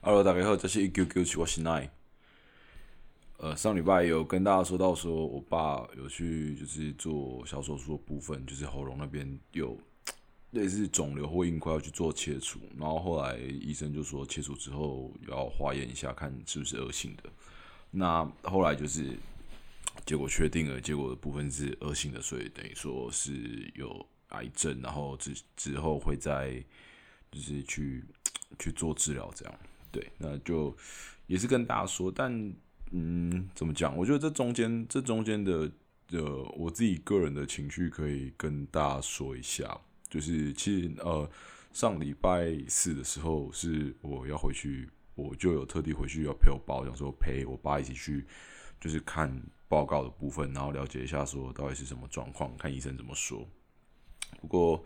Hello，大家好，这是一九九七，我是奈。呃，上礼拜有跟大家说到，说我爸有去就是做小手术的部分，就是喉咙那边有类似肿瘤或硬块要去做切除，然后后来医生就说切除之后要化验一下，看是不是恶性的。那后来就是结果确定了，结果的部分是恶性的，所以等于说是有癌症，然后之之后会再就是去去做治疗这样。对，那就也是跟大家说，但嗯，怎么讲？我觉得这中间，这中间的呃，我自己个人的情绪可以跟大家说一下，就是其实呃，上礼拜四的时候是我要回去，我就有特地回去要陪我爸，想说陪我爸一起去，就是看报告的部分，然后了解一下说到底是什么状况，看医生怎么说。不过。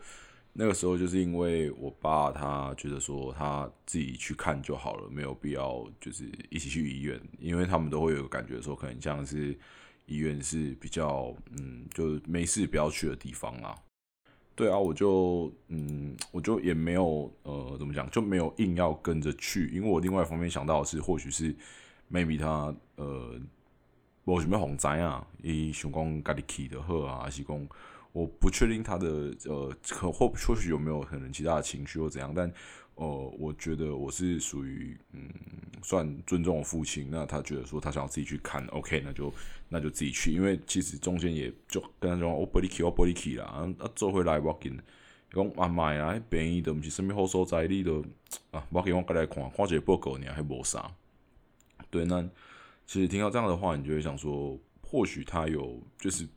那个时候就是因为我爸他觉得说他自己去看就好了，没有必要就是一起去医院，因为他们都会有感觉说，可能像是医院是比较嗯，就没事不要去的地方啊。对啊，我就嗯，我就也没有呃，怎么讲，就没有硬要跟着去，因为我另外一方面想到的是，或许是 maybe 他呃，我什么红灾啊，伊想讲家己去的好啊，还是讲。我不确定他的呃，可或或许有没有可能其他的情绪或怎样，但呃，我觉得我是属于嗯，算尊重我父亲。那他觉得说他想要自己去看，OK，那就那就自己去。因为其实中间也就跟他说，我玻璃去，我玻璃去啦，啊，做回来我紧，讲啊妈呀，便宜的不是什么好所在，你都啊，我给我过来看，看这报告呢还无啥。对，那其实听到这样的话，你就会想说，或许他有就是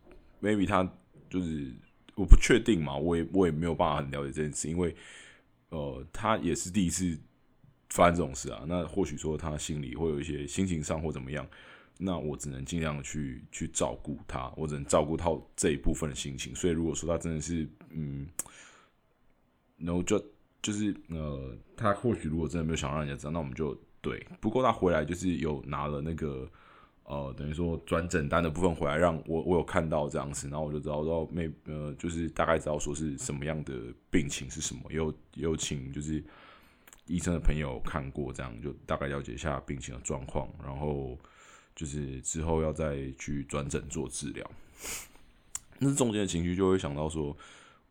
maybe 他。就是我不确定嘛，我也我也没有办法很了解这件事，因为呃，他也是第一次发生这种事啊。那或许说他心里会有一些心情上或怎么样，那我只能尽量去去照顾他，我只能照顾到这一部分的心情。所以如果说他真的是嗯，然后就就是呃，他或许如果真的没有想让人家知道，那我们就对。不过他回来就是有拿了那个。呃，等于说转诊单的部分回来，让我我有看到这样子，然后我就知道说，没呃，就是大概知道说是什么样的病情是什么，有有请就是医生的朋友看过，这样就大概了解一下病情的状况，然后就是之后要再去转诊做治疗。那中间的情绪就会想到说，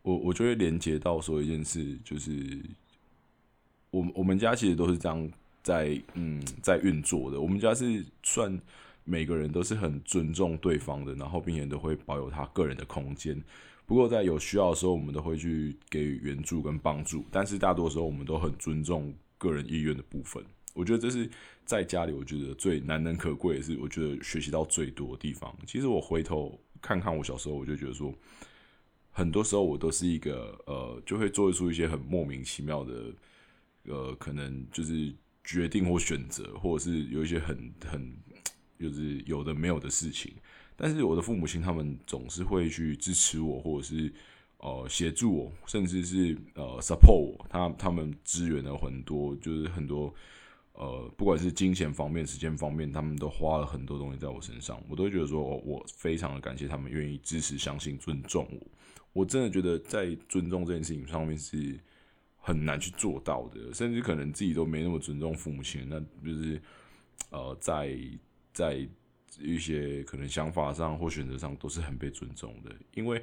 我我就会连接到说一件事，就是我我们家其实都是这样在嗯在运作的，我们家是算。每个人都是很尊重对方的，然后并且都会保有他个人的空间。不过在有需要的时候，我们都会去给予援助跟帮助。但是大多时候，我们都很尊重个人意愿的部分。我觉得这是在家里，我觉得最难能可贵，也是我觉得学习到最多的地方。其实我回头看看我小时候，我就觉得说，很多时候我都是一个呃，就会做出一些很莫名其妙的呃，可能就是决定或选择，或者是有一些很很。就是有的没有的事情，但是我的父母亲他们总是会去支持我，或者是呃协助我，甚至是呃 support 我。他他们支援了很多，就是很多呃不管是金钱方面、时间方面，他们都花了很多东西在我身上。我都觉得说，我非常的感谢他们愿意支持、相信、尊重我。我真的觉得在尊重这件事情上面是很难去做到的，甚至可能自己都没那么尊重父母亲，那就是呃在。在一些可能想法上或选择上都是很被尊重的，因为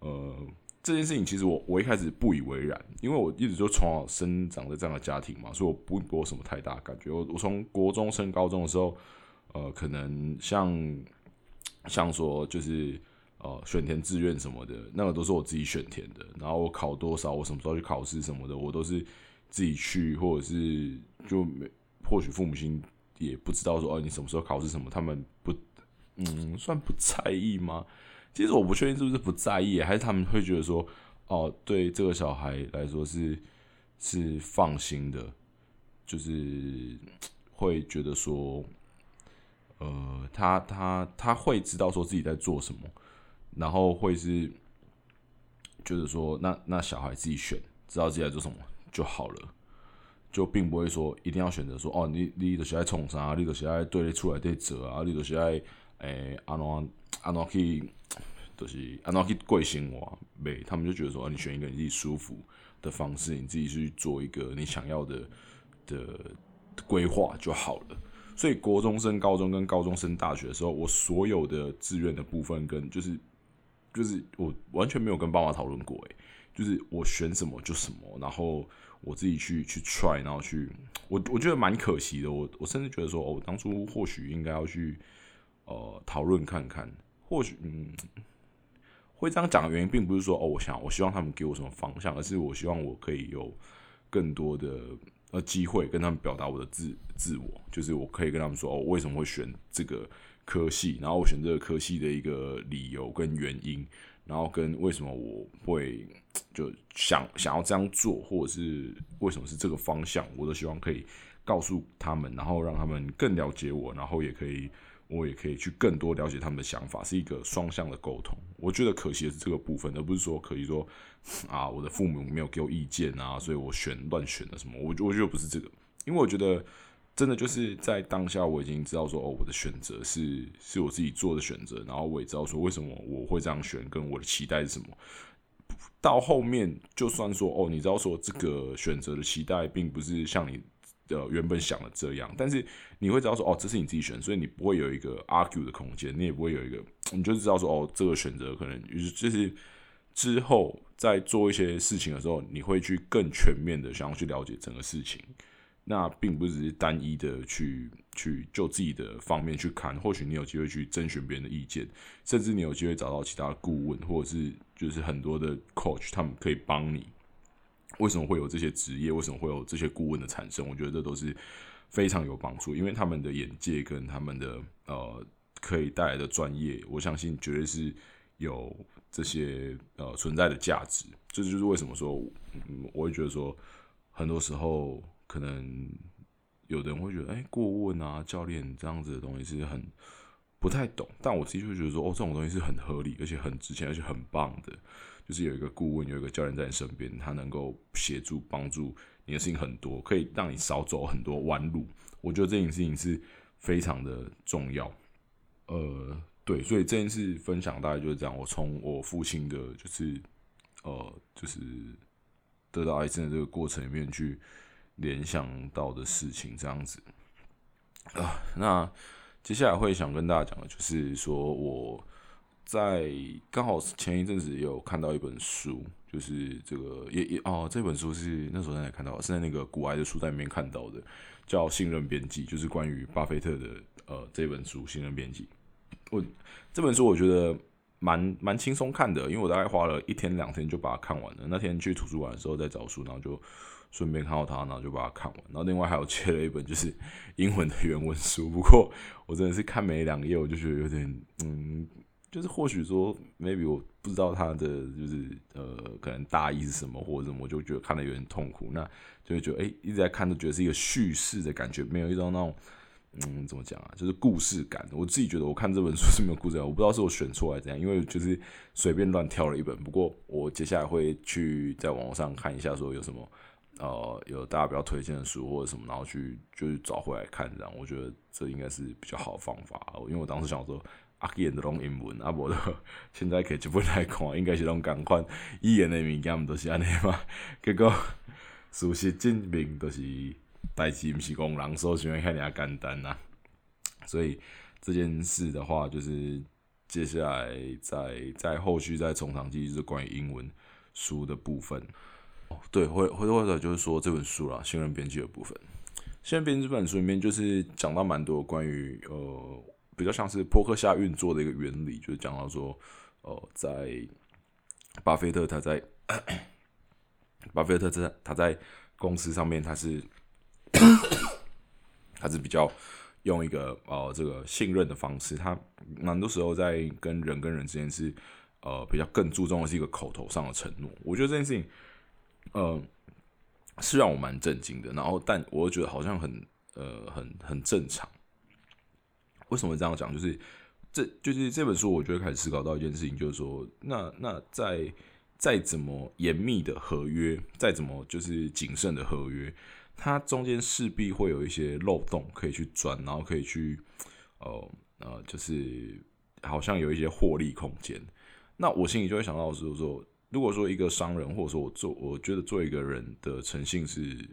呃这件事情其实我我一开始不以为然，因为我一直就从小生长在这样的家庭嘛，所以我不给我什么太大感觉。我我从国中升高中的时候，呃，可能像像说就是呃选填志愿什么的，那个都是我自己选填的。然后我考多少，我什么时候去考试什么的，我都是自己去，或者是就没或许父母亲。也不知道说哦，你什么时候考试什么？他们不，嗯，算不在意吗？其实我不确定是不是不在意，还是他们会觉得说，哦，对这个小孩来说是是放心的，就是会觉得说，呃，他他他会知道说自己在做什么，然后会是就是说，那那小孩自己选，知道自己在做什么就好了。就并不会说一定要选择说哦，你你就是爱冲啥，你就是爱对出来对折啊，你就是爱诶安诺安诺去，就是安诺去过生活。没，他们就觉得说，你选一个你自己舒服的方式，你自己去做一个你想要的的规划就好了。所以国中升高中跟高中升大学的时候，我所有的志愿的部分跟就是就是我完全没有跟爸妈讨论过，诶，就是我选什么就什么，然后我自己去去 try，然后去我我觉得蛮可惜的。我我甚至觉得说，哦，当初或许应该要去呃讨论看看，或许嗯会这样讲的原因，并不是说哦，我想我希望他们给我什么方向，而是我希望我可以有更多的。呃，机会跟他们表达我的自自我，就是我可以跟他们说哦，为什么会选这个科系，然后我选这个科系的一个理由跟原因，然后跟为什么我会 就想想要这样做，或者是为什么是这个方向，我都希望可以告诉他们，然后让他们更了解我，然后也可以。我也可以去更多了解他们的想法，是一个双向的沟通。我觉得可惜的是这个部分，而不是说可以说 啊，我的父母没有给我意见啊，所以我选乱选的什么。我我觉得不是这个，因为我觉得真的就是在当下，我已经知道说哦，我的选择是是我自己做的选择，然后我也知道说为什么我会这样选，跟我的期待是什么。到后面就算说哦，你知道说这个选择的期待并不是像你。的原本想的这样，但是你会知道说哦，这是你自己选，所以你不会有一个 argue 的空间，你也不会有一个，你就知道说哦，这个选择可能就是之后在做一些事情的时候，你会去更全面的想要去了解整个事情，那并不只是单一的去去就自己的方面去看，或许你有机会去征询别人的意见，甚至你有机会找到其他顾问，或者是就是很多的 coach，他们可以帮你。为什么会有这些职业？为什么会有这些顾问的产生？我觉得这都是非常有帮助，因为他们的眼界跟他们的呃可以带来的专业，我相信绝对是有这些呃存在的价值。这就是为什么说，嗯，我会觉得说，很多时候可能有的人会觉得，哎，顾问啊、教练这样子的东西是很不太懂，但我自己会觉得说，哦，这种东西是很合理，而且很值钱，而且很棒的。就是有一个顾问，有一个教练在你身边，他能够协助帮助你的事情很多，可以让你少走很多弯路。我觉得这件事情是非常的重要。呃，对，所以这件事分享大概就是这样。我从我父亲的，就是呃，就是得到癌症的这个过程里面去联想到的事情，这样子啊。那接下来会想跟大家讲的，就是说我。在刚好前一阵子有看到一本书，就是这个也也哦，这本书是那时候在看到？是在那个古埃的书单里面看到的，叫《信任编辑》，就是关于巴菲特的呃这本书《信任编辑》。我这本书我觉得蛮蛮轻松看的，因为我大概花了一天两天就把它看完了。那天去图书馆的时候在找书，然后就顺便看到它，然后就把它看完。然后另外还有借了一本就是英文的原文书，不过我真的是看没两页，我就觉得有点嗯。就是或许说，maybe 我不知道他的就是呃，可能大意是什么或者什么，我就觉得看的有点痛苦。那就会觉得哎，一直在看都觉得是一个叙事的感觉，没有一种那种嗯，怎么讲啊，就是故事感。我自己觉得我看这本书是没有故事感，我不知道是我选错还是怎样，因为就是随便乱挑了一本。不过我接下来会去在网络上看一下，说有什么呃有大家比较推荐的书或者什么，然后去就是找回来看。这样我觉得这应该是比较好的方法，因为我当时想说。啊，演的拢英文，啊无的，现在摕一本来看，应该是拢共款语言的物件，毋都是安尼嘛。结果事实证明，都是代志，毋是讲人所想的遐尔简单呐。所以这件事的话，就是接下来在在后续再从长计议，就是关于英文书的部分。哦，对，回回头或者就是说这本书啦，新人编辑的部分。新人编辑这本书里面，就是讲到蛮多关于呃。比较像是扑克下运作的一个原理，就是讲到说，呃，在巴菲特他在 巴菲特在他在公司上面，他是他是比较用一个呃这个信任的方式，他蛮多时候在跟人跟人之间是呃比较更注重的是一个口头上的承诺。我觉得这件事情，呃，是让我蛮震惊的。然后，但我觉得好像很呃很很正常。为什么这样讲？就是这就是这本书，我就会开始思考到一件事情，就是说，那那在再怎么严密的合约，再怎么就是谨慎的合约，它中间势必会有一些漏洞可以去钻，然后可以去呃呃，就是好像有一些获利空间。那我心里就会想到就是说，如果说一个商人，或者说我做，我觉得做一个人的诚信是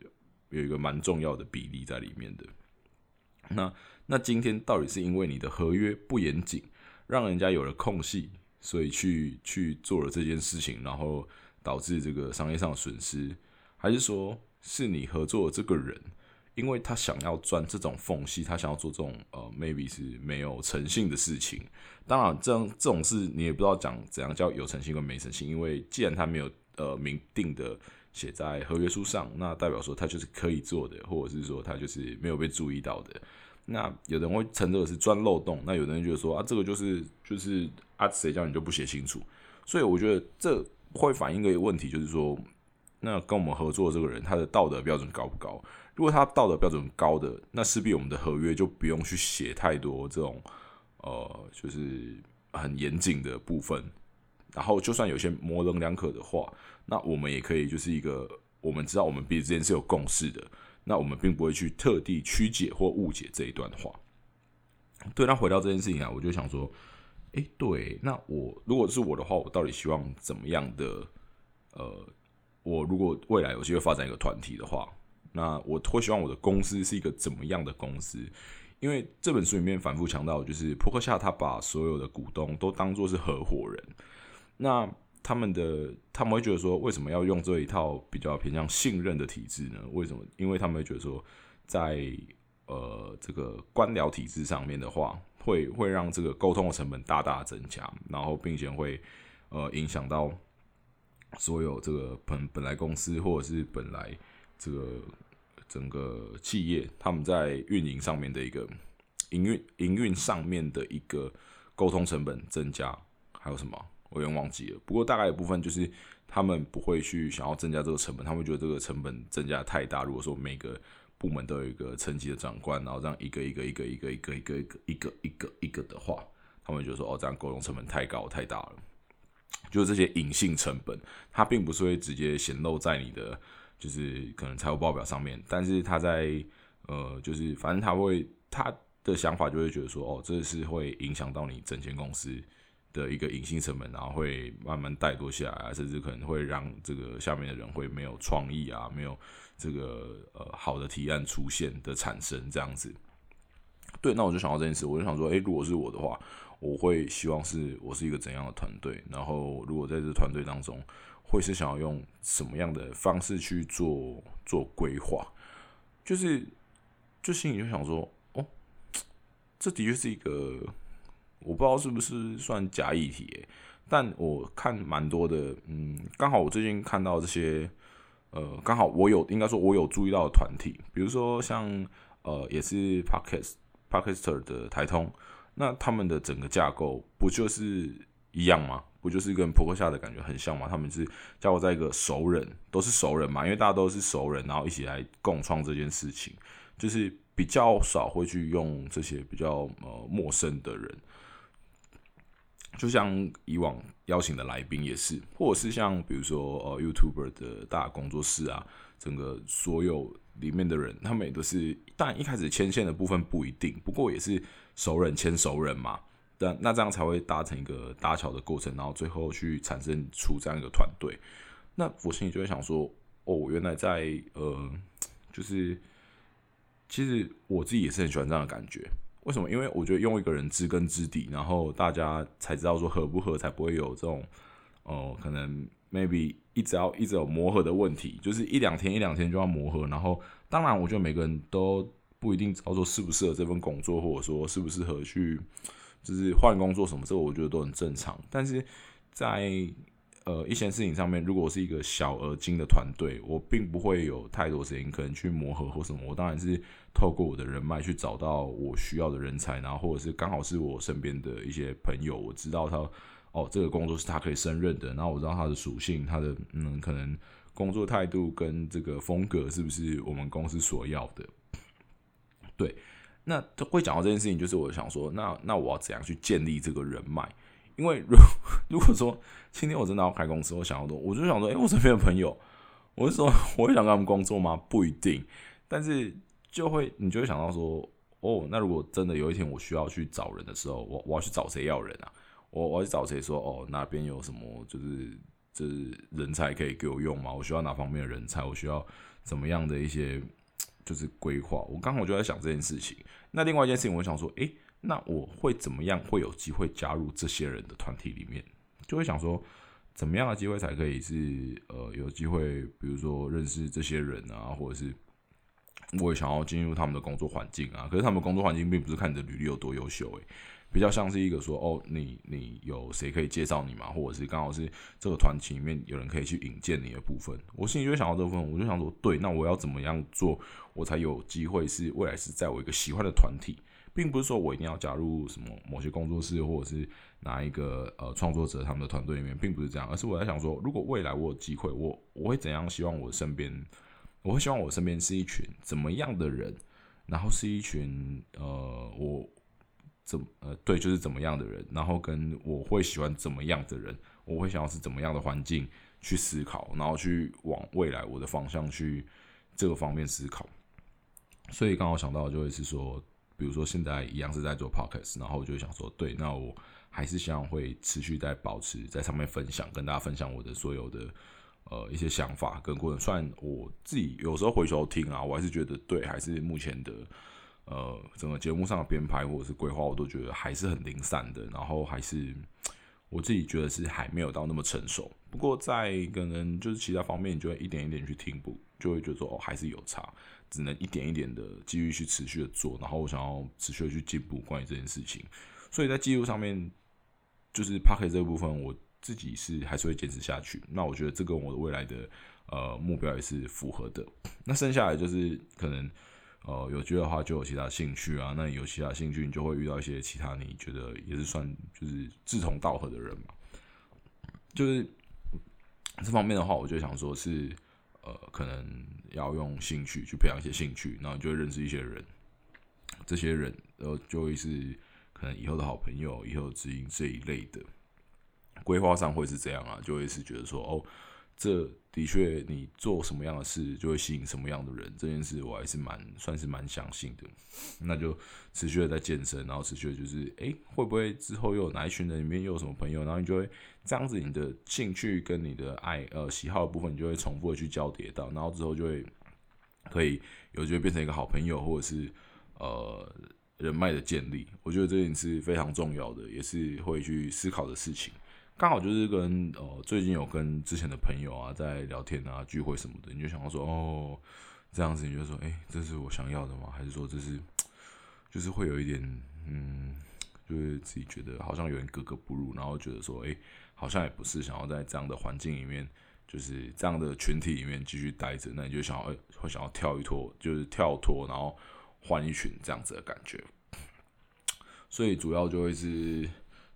有一个蛮重要的比例在里面的。那那今天到底是因为你的合约不严谨，让人家有了空隙，所以去去做了这件事情，然后导致这个商业上的损失，还是说是你合作的这个人，因为他想要钻这种缝隙，他想要做这种呃 maybe 是没有诚信的事情？当然，这样这种事你也不知道讲怎样叫有诚信跟没诚信，因为既然他没有呃明定的写在合约书上，那代表说他就是可以做的，或者是说他就是没有被注意到的。那有的人会称这个是钻漏洞，那有的人就说啊，这个就是就是啊，谁叫你就不写清楚？所以我觉得这会反映一个问题，就是说，那跟我们合作的这个人，他的道德标准高不高？如果他道德标准高的，那势必我们的合约就不用去写太多这种呃，就是很严谨的部分。然后就算有些模棱两可的话，那我们也可以就是一个，我们知道我们彼此之间是有共识的。那我们并不会去特地曲解或误解这一段话。对，那回到这件事情啊，我就想说，诶，对，那我如果是我的话，我到底希望怎么样的？呃，我如果未来有机会发展一个团体的话，那我会希望我的公司是一个怎么样的公司？因为这本书里面反复强调，就是扑克夏他把所有的股东都当做是合伙人。那他们的他们会觉得说，为什么要用这一套比较偏向信任的体制呢？为什么？因为他们会觉得说，在呃这个官僚体制上面的话，会会让这个沟通的成本大大增加，然后并且会呃影响到所有这个本本来公司或者是本来这个整个企业他们在运营上面的一个营运营运上面的一个沟通成本增加，还有什么？我有点忘记了，不过大概有部分就是他们不会去想要增加这个成本，他们觉得这个成本增加太大。如果说每个部门都有一个层级的长官，然后这样一个一个一个一个一个一个一个一个一个一个的话，他们就说哦，这样沟通成本太高太大了。就是这些隐性成本，它并不是会直接显露在你的就是可能财务报表上面，但是他在呃，就是反正他会他的想法就会觉得说哦，这是会影响到你整间公司。的一个隐性成本，然后会慢慢带多下来，甚至可能会让这个下面的人会没有创意啊，没有这个呃好的提案出现的产生这样子。对，那我就想到这件事，我就想说，诶，如果是我的话，我会希望是我是一个怎样的团队？然后如果在这团队当中，会是想要用什么样的方式去做做规划？就是就心里就想说，哦，这的确是一个。我不知道是不是算假议题，但我看蛮多的，嗯，刚好我最近看到这些，呃，刚好我有应该说我有注意到的团体，比如说像呃也是 Podcast Podcaster 的台通，那他们的整个架构不就是一样吗？不就是跟扑克下的感觉很像吗？他们是叫我在一个熟人，都是熟人嘛，因为大家都是熟人，然后一起来共创这件事情，就是比较少会去用这些比较呃陌生的人。就像以往邀请的来宾也是，或者是像比如说呃 YouTuber 的大工作室啊，整个所有里面的人，他们也都是，但一开始牵线的部分不一定，不过也是熟人牵熟人嘛，但那这样才会达成一个搭桥的过程，然后最后去产生出这样一个团队。那我心里就会想说，哦，原来在呃，就是其实我自己也是很喜欢这样的感觉。为什么？因为我觉得用一个人知根知底，然后大家才知道说合不合，才不会有这种哦，可能 maybe 一直要一直有磨合的问题，就是一两天一两天就要磨合。然后，当然，我觉得每个人都不一定知道说适不适合这份工作，或者说适不适合去就是换工作什么，这个我觉得都很正常。但是在呃，一些事情上面，如果是一个小而精的团队，我并不会有太多时间可能去磨合或什么。我当然是透过我的人脉去找到我需要的人才，然后或者是刚好是我身边的一些朋友，我知道他哦，这个工作是他可以胜任的，然后我知道他的属性，他的嗯，可能工作态度跟这个风格是不是我们公司所要的。对，那会讲到这件事情，就是我想说，那那我要怎样去建立这个人脉？因为如 如果说今天我真的要开公司，我想要多，我就想说，哎，我身边的朋友，我是说，我会想跟他们工作吗？不一定，但是就会，你就会想到说，哦，那如果真的有一天我需要去找人的时候，我我要去找谁要人啊？我我要去找谁说，哦，那边有什么就是就是人才可以给我用吗？我需要哪方面的人才？我需要怎么样的一些就是规划。我刚好就在想这件事情。那另外一件事情，我想说，诶，那我会怎么样会有机会加入这些人的团体里面？就会想说，怎么样的机会才可以是呃有机会，比如说认识这些人啊，或者是我也想要进入他们的工作环境啊。可是他们工作环境并不是看你的履历有多优秀，诶。比较像是一个说哦，你你有谁可以介绍你吗？或者是刚好是这个团体里面有人可以去引荐你的部分，我心里就想到这部分，我就想说，对，那我要怎么样做，我才有机会是未来是在我一个喜欢的团体，并不是说我一定要加入什么某些工作室，或者是哪一个呃创作者他们的团队里面，并不是这样，而是我在想说，如果未来我有机会，我我会怎样希望我身边，我会希望我身边是一群怎么样的人，然后是一群呃我。怎呃对，就是怎么样的人，然后跟我会喜欢怎么样的人，我会想要是怎么样的环境去思考，然后去往未来我的方向去这个方面思考。所以刚好想到就会是说，比如说现在一样是在做 podcast，然后就想说，对，那我还是希望会持续在保持在上面分享，跟大家分享我的所有的呃一些想法跟过程。虽然我自己有时候回头听啊，我还是觉得对，还是目前的。呃，整个节目上的编排或者是规划，我都觉得还是很零散的，然后还是我自己觉得是还没有到那么成熟。不过在可能就是其他方面，你就会一点一点去听不，就会觉得说哦，还是有差，只能一点一点的继续去持续的做，然后我想要持续的去进步关于这件事情。所以在记录上面，就是 p a r k 这部分，我自己是还是会坚持下去。那我觉得这跟我的未来的呃目标也是符合的。那剩下来就是可能。呃，有机会的话就有其他兴趣啊，那有其他兴趣，你就会遇到一些其他你觉得也是算就是志同道合的人嘛。就是这方面的话，我就想说是呃，可能要用兴趣去培养一些兴趣，然后就会认识一些人，这些人呃就会是可能以后的好朋友，以后知音这一类的规划上会是这样啊，就会是觉得说哦。这的确，你做什么样的事就会吸引什么样的人。这件事我还是蛮算是蛮相信的。那就持续的在健身，然后持续的就是，哎，会不会之后又有哪一群人里面又有什么朋友，然后你就会这样子，你的兴趣跟你的爱呃喜好的部分，你就会重复的去交叠到，然后之后就会可以有机会变成一个好朋友，或者是呃人脉的建立。我觉得这件事非常重要的，也是会去思考的事情。刚好就是跟呃最近有跟之前的朋友啊在聊天啊聚会什么的，你就想到说哦这样子你就说哎这是我想要的吗？还是说这是就是会有一点嗯就是自己觉得好像有点格格不入，然后觉得说哎好像也不是想要在这样的环境里面就是这样的群体里面继续待着，那你就想要会想要跳一脱就是跳脱然后换一群这样子的感觉，所以主要就会是。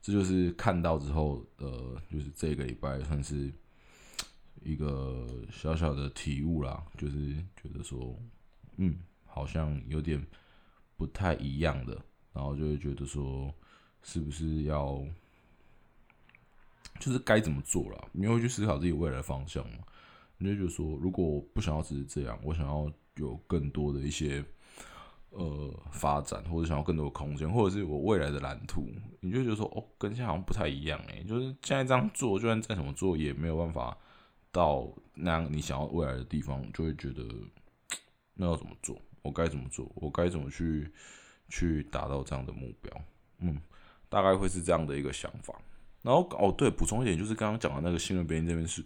这就是看到之后，呃，就是这个礼拜算是一个小小的体悟啦，就是觉得说，嗯，好像有点不太一样的，然后就会觉得说，是不是要，就是该怎么做了？你会去思考自己未来方向吗？你就觉得说，如果我不想要只是这样，我想要有更多的一些。呃，发展或者想要更多的空间，或者是我未来的蓝图，你就觉得说，哦，跟现在好像不太一样诶，就是现在这样做，就算再怎么做，也没有办法到那样你想要未来的地方，就会觉得那要怎么做？我该怎么做？我该怎么去去达到这样的目标？嗯，大概会是这样的一个想法。然后哦，对，补充一点，就是刚刚讲的那个信任编辑这边是，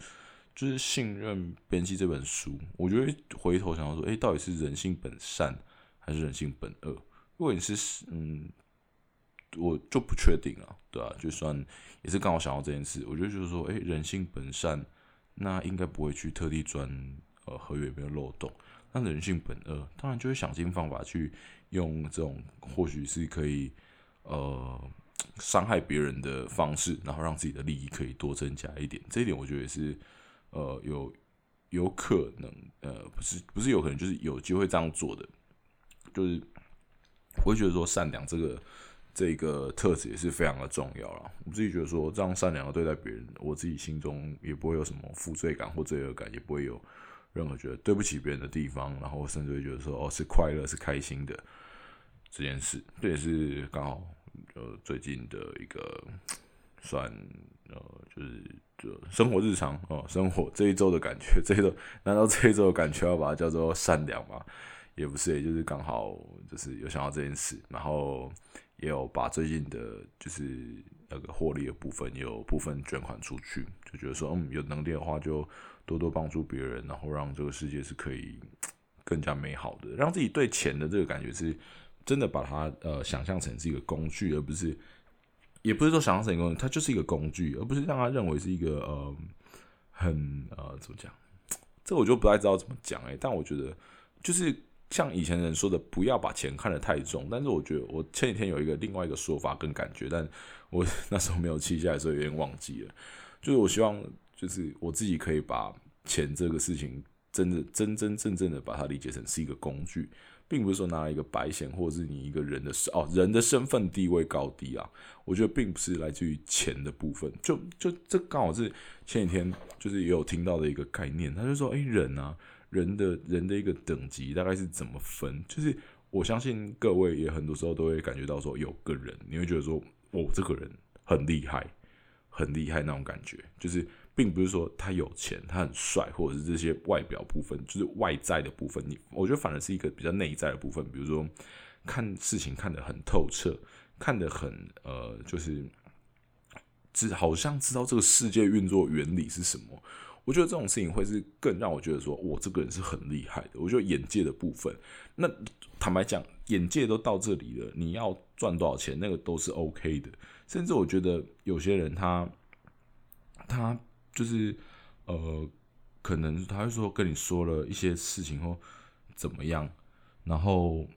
就是信任编辑这本书，我觉得回头想要说，诶，到底是人性本善？还是人性本恶？如果你是嗯，我就不确定了，对啊，就算也是刚好想到这件事，我觉得就是说，哎，人性本善，那应该不会去特地钻呃合约里面的漏洞。那人性本恶，当然就会想尽方法去用这种或许是可以呃伤害别人的方式，然后让自己的利益可以多增加一点。这一点我觉得也是呃有有可能呃不是不是有可能就是有机会这样做的。就是我会觉得说善良这个这个特质也是非常的重要了。我自己觉得说这样善良的对待别人，我自己心中也不会有什么负罪感或罪恶感，也不会有任何觉得对不起别人的地方，然后甚至会觉得说哦是快乐是开心的这件事。这也是刚好呃最近的一个算呃就是就生活日常哦生活这一周的感觉，这一周难道这一周的感觉要把它叫做善良吗？也不是，也就是刚好就是有想到这件事，然后也有把最近的，就是那个获利的部分有部分捐款出去，就觉得说，嗯，有能力的话就多多帮助别人，然后让这个世界是可以更加美好的，让自己对钱的这个感觉是真的把它呃想象成是一个工具，而不是，也不是说想象成一个，它就是一个工具，而不是让他认为是一个呃很呃怎么讲，这我就不太知道怎么讲哎，但我觉得就是。像以前人说的，不要把钱看得太重。但是我觉得，我前几天有一个另外一个说法跟感觉，但我那时候没有记下来，所以有点忘记了。就是我希望，就是我自己可以把钱这个事情，真的真真正正的把它理解成是一个工具，并不是说拿一个白钱，或者是你一个人的哦人的身份地位高低啊。我觉得并不是来自于钱的部分。就就这刚好是前几天就是也有听到的一个概念，他就说，哎，人啊。人的人的一个等级大概是怎么分？就是我相信各位也很多时候都会感觉到说，有个人你会觉得说，哦，这个人很厉害，很厉害那种感觉。就是并不是说他有钱，他很帅，或者是这些外表部分，就是外在的部分。你我觉得反而是一个比较内在的部分，比如说看事情看得很透彻，看得很呃，就是知好像知道这个世界运作原理是什么。我觉得这种事情会是更让我觉得说，我这个人是很厉害的。我觉得眼界的部分，那坦白讲，眼界都到这里了，你要赚多少钱，那个都是 OK 的。甚至我觉得有些人他他就是呃，可能他会说跟你说了一些事情后怎么样，然后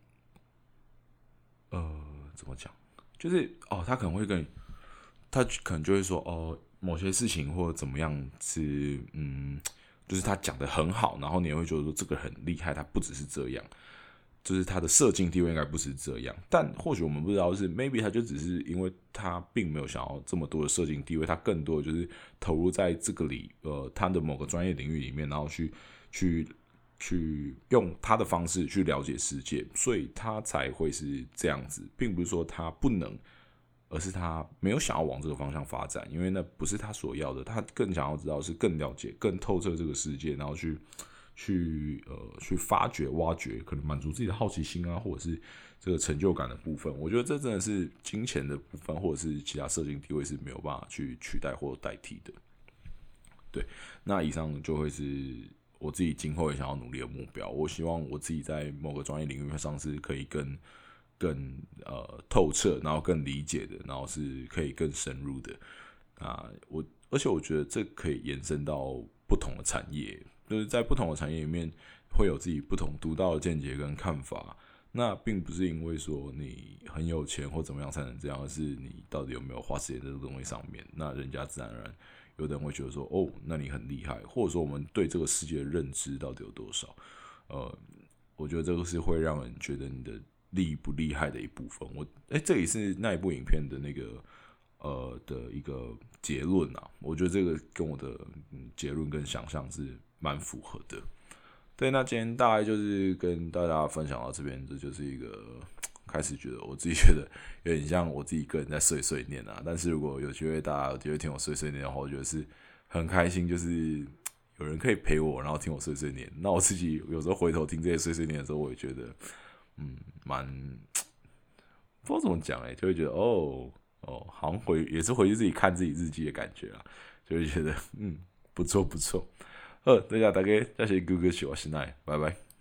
呃，怎么讲，就是哦，他可能会跟你，他可能就会说哦。某些事情或者怎么样是嗯，就是他讲的很好，然后你也会觉得说这个很厉害，他不只是这样，就是他的社经地位应该不是这样。但或许我们不知道是 maybe 他就只是因为他并没有想要这么多的社经地位，他更多的就是投入在这个里呃他的某个专业领域里面，然后去去去用他的方式去了解世界，所以他才会是这样子，并不是说他不能。而是他没有想要往这个方向发展，因为那不是他所要的。他更想要知道是更了解、更透彻这个世界，然后去去呃去发掘、挖掘，可能满足自己的好奇心啊，或者是这个成就感的部分。我觉得这真的是金钱的部分，或者是其他社经地位是没有办法去取代或代替的。对，那以上就会是我自己今后也想要努力的目标。我希望我自己在某个专业领域上是可以跟。更呃透彻，然后更理解的，然后是可以更深入的啊！我而且我觉得这可以延伸到不同的产业，就是在不同的产业里面会有自己不同独到的见解跟看法。那并不是因为说你很有钱或怎么样才能这样，而是你到底有没有花时间在这个东西上面。那人家自然而然有的人会觉得说，哦，那你很厉害，或者说我们对这个世界的认知到底有多少？呃，我觉得这个是会让人觉得你的。厉不厉害的一部分，我哎，这也是那一部影片的那个呃的一个结论啊。我觉得这个跟我的结论跟想象是蛮符合的。对，那今天大概就是跟大家分享到这边，这就是一个开始觉得我自己觉得有点像我自己个人在碎碎念啊。但是如果有机会大家有机会听我碎碎念的话，我觉得是很开心，就是有人可以陪我，然后听我碎碎念。那我自己有时候回头听这些碎碎念的时候，我也觉得。嗯，蛮不知道怎么讲哎，就会觉得哦哦，好像回也是回去自己看自己日记的感觉啊，就会觉得嗯不错不错。呃，大家大家，谢谢哥哥喜欢新奈，拜拜。